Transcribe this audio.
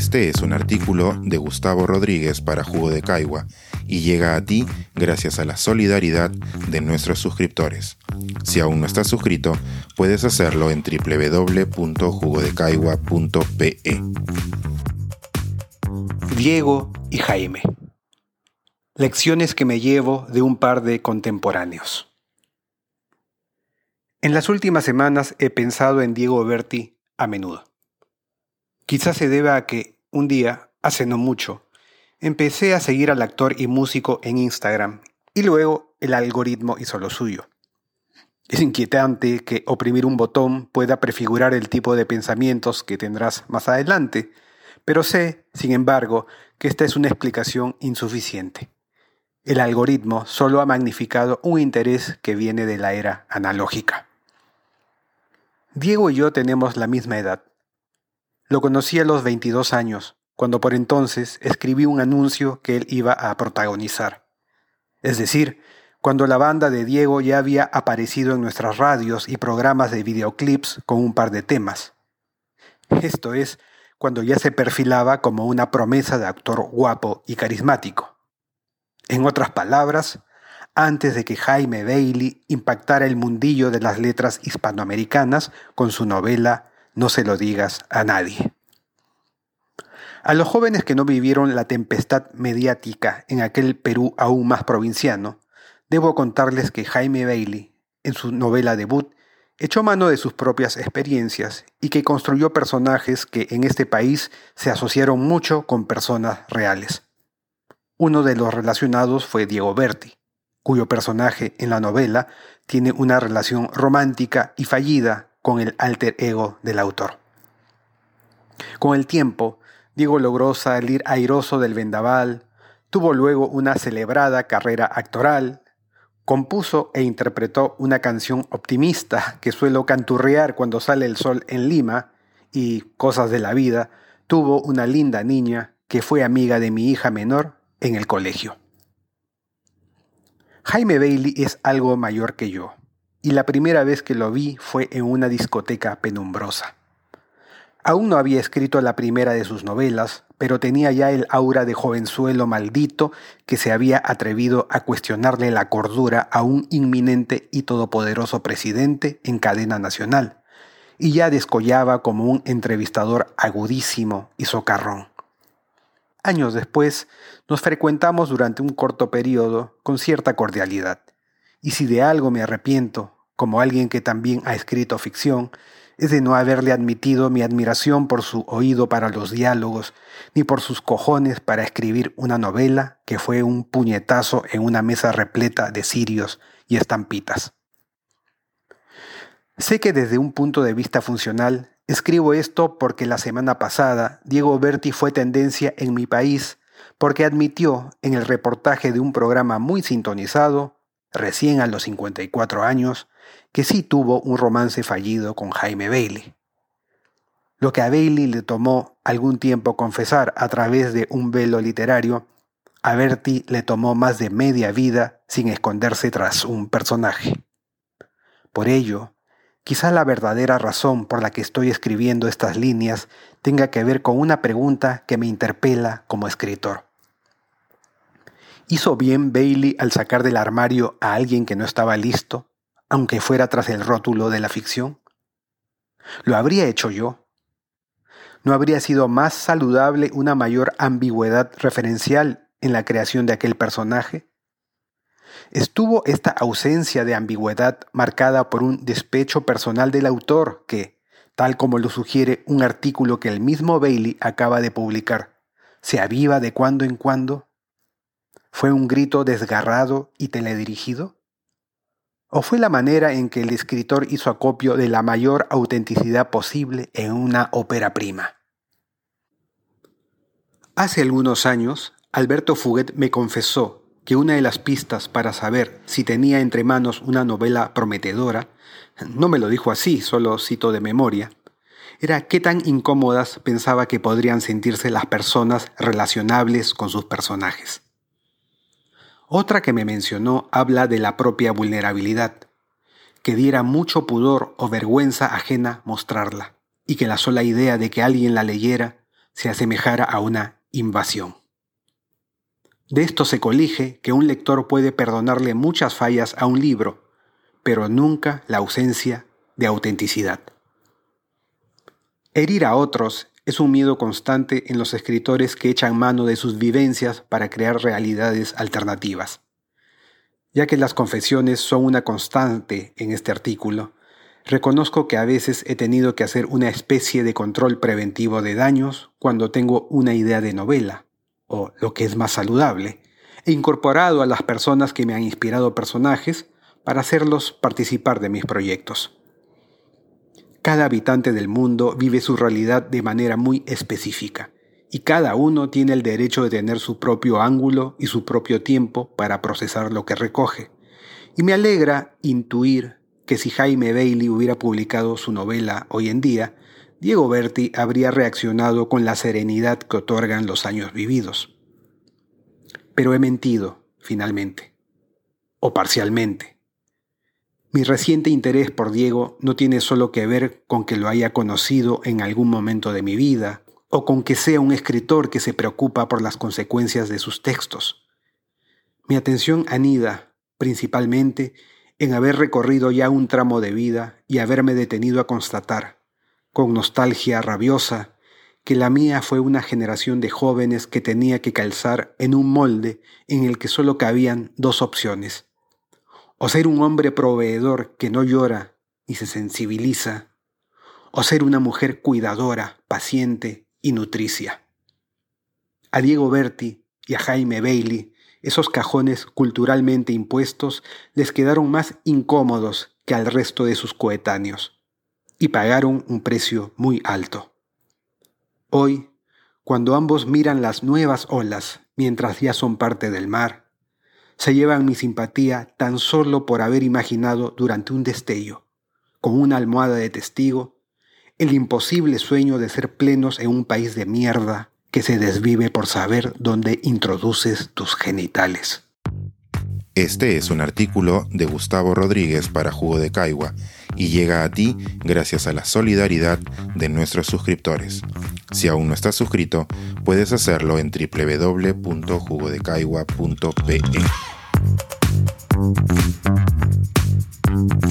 Este es un artículo de Gustavo Rodríguez para Jugo de Caigua y llega a ti gracias a la solidaridad de nuestros suscriptores. Si aún no estás suscrito, puedes hacerlo en www.jugodecaigua.pe. Diego y Jaime. Lecciones que me llevo de un par de contemporáneos. En las últimas semanas he pensado en Diego Berti a menudo. Quizás se deba a que un día, hace no mucho, empecé a seguir al actor y músico en Instagram y luego el algoritmo hizo lo suyo. Es inquietante que oprimir un botón pueda prefigurar el tipo de pensamientos que tendrás más adelante, pero sé, sin embargo, que esta es una explicación insuficiente. El algoritmo solo ha magnificado un interés que viene de la era analógica. Diego y yo tenemos la misma edad. Lo conocí a los 22 años, cuando por entonces escribí un anuncio que él iba a protagonizar. Es decir, cuando la banda de Diego ya había aparecido en nuestras radios y programas de videoclips con un par de temas. Esto es, cuando ya se perfilaba como una promesa de actor guapo y carismático. En otras palabras, antes de que Jaime Bailey impactara el mundillo de las letras hispanoamericanas con su novela No se lo digas a nadie. A los jóvenes que no vivieron la tempestad mediática en aquel Perú aún más provinciano, debo contarles que Jaime Bailey, en su novela debut, echó mano de sus propias experiencias y que construyó personajes que en este país se asociaron mucho con personas reales. Uno de los relacionados fue Diego Berti, cuyo personaje en la novela tiene una relación romántica y fallida con el alter ego del autor. Con el tiempo, Diego logró salir airoso del vendaval, tuvo luego una celebrada carrera actoral, compuso e interpretó una canción optimista que suelo canturrear cuando sale el sol en Lima y cosas de la vida, tuvo una linda niña que fue amiga de mi hija menor en el colegio. Jaime Bailey es algo mayor que yo, y la primera vez que lo vi fue en una discoteca penumbrosa. Aún no había escrito la primera de sus novelas, pero tenía ya el aura de jovenzuelo maldito que se había atrevido a cuestionarle la cordura a un inminente y todopoderoso presidente en cadena nacional, y ya descollaba como un entrevistador agudísimo y socarrón. Años después, nos frecuentamos durante un corto periodo con cierta cordialidad. Y si de algo me arrepiento, como alguien que también ha escrito ficción, es de no haberle admitido mi admiración por su oído para los diálogos, ni por sus cojones para escribir una novela que fue un puñetazo en una mesa repleta de cirios y estampitas. Sé que desde un punto de vista funcional Escribo esto porque la semana pasada Diego Berti fue tendencia en mi país porque admitió en el reportaje de un programa muy sintonizado, recién a los 54 años, que sí tuvo un romance fallido con Jaime Bailey. Lo que a Bailey le tomó algún tiempo confesar a través de un velo literario, a Berti le tomó más de media vida sin esconderse tras un personaje. Por ello, Quizá la verdadera razón por la que estoy escribiendo estas líneas tenga que ver con una pregunta que me interpela como escritor. ¿Hizo bien Bailey al sacar del armario a alguien que no estaba listo, aunque fuera tras el rótulo de la ficción? ¿Lo habría hecho yo? ¿No habría sido más saludable una mayor ambigüedad referencial en la creación de aquel personaje? Estuvo esta ausencia de ambigüedad marcada por un despecho personal del autor que, tal como lo sugiere un artículo que el mismo Bailey acaba de publicar, se aviva de cuando en cuando? ¿Fue un grito desgarrado y teledirigido? ¿O fue la manera en que el escritor hizo acopio de la mayor autenticidad posible en una ópera prima? Hace algunos años, Alberto Fuguet me confesó que una de las pistas para saber si tenía entre manos una novela prometedora, no me lo dijo así, solo cito de memoria, era qué tan incómodas pensaba que podrían sentirse las personas relacionables con sus personajes. Otra que me mencionó habla de la propia vulnerabilidad, que diera mucho pudor o vergüenza ajena mostrarla, y que la sola idea de que alguien la leyera se asemejara a una invasión. De esto se colige que un lector puede perdonarle muchas fallas a un libro, pero nunca la ausencia de autenticidad. Herir a otros es un miedo constante en los escritores que echan mano de sus vivencias para crear realidades alternativas. Ya que las confesiones son una constante en este artículo, reconozco que a veces he tenido que hacer una especie de control preventivo de daños cuando tengo una idea de novela, o lo que es más saludable, he incorporado a las personas que me han inspirado personajes para hacerlos participar de mis proyectos. Cada habitante del mundo vive su realidad de manera muy específica y cada uno tiene el derecho de tener su propio ángulo y su propio tiempo para procesar lo que recoge. Y me alegra intuir que si Jaime Bailey hubiera publicado su novela hoy en día, Diego Berti habría reaccionado con la serenidad que otorgan los años vividos. Pero he mentido, finalmente, o parcialmente. Mi reciente interés por Diego no tiene solo que ver con que lo haya conocido en algún momento de mi vida, o con que sea un escritor que se preocupa por las consecuencias de sus textos. Mi atención anida, principalmente, en haber recorrido ya un tramo de vida y haberme detenido a constatar, con nostalgia rabiosa, que la mía fue una generación de jóvenes que tenía que calzar en un molde en el que solo cabían dos opciones, o ser un hombre proveedor que no llora y se sensibiliza, o ser una mujer cuidadora, paciente y nutricia. A Diego Berti y a Jaime Bailey, esos cajones culturalmente impuestos les quedaron más incómodos que al resto de sus coetáneos, y pagaron un precio muy alto. Hoy, cuando ambos miran las nuevas olas mientras ya son parte del mar, se llevan mi simpatía tan solo por haber imaginado durante un destello, con una almohada de testigo, el imposible sueño de ser plenos en un país de mierda que se desvive por saber dónde introduces tus genitales. Este es un artículo de Gustavo Rodríguez para Jugo de Caigua y llega a ti gracias a la solidaridad de nuestros suscriptores. Si aún no estás suscrito, puedes hacerlo en www.jugodecaigua.pe. Thank you.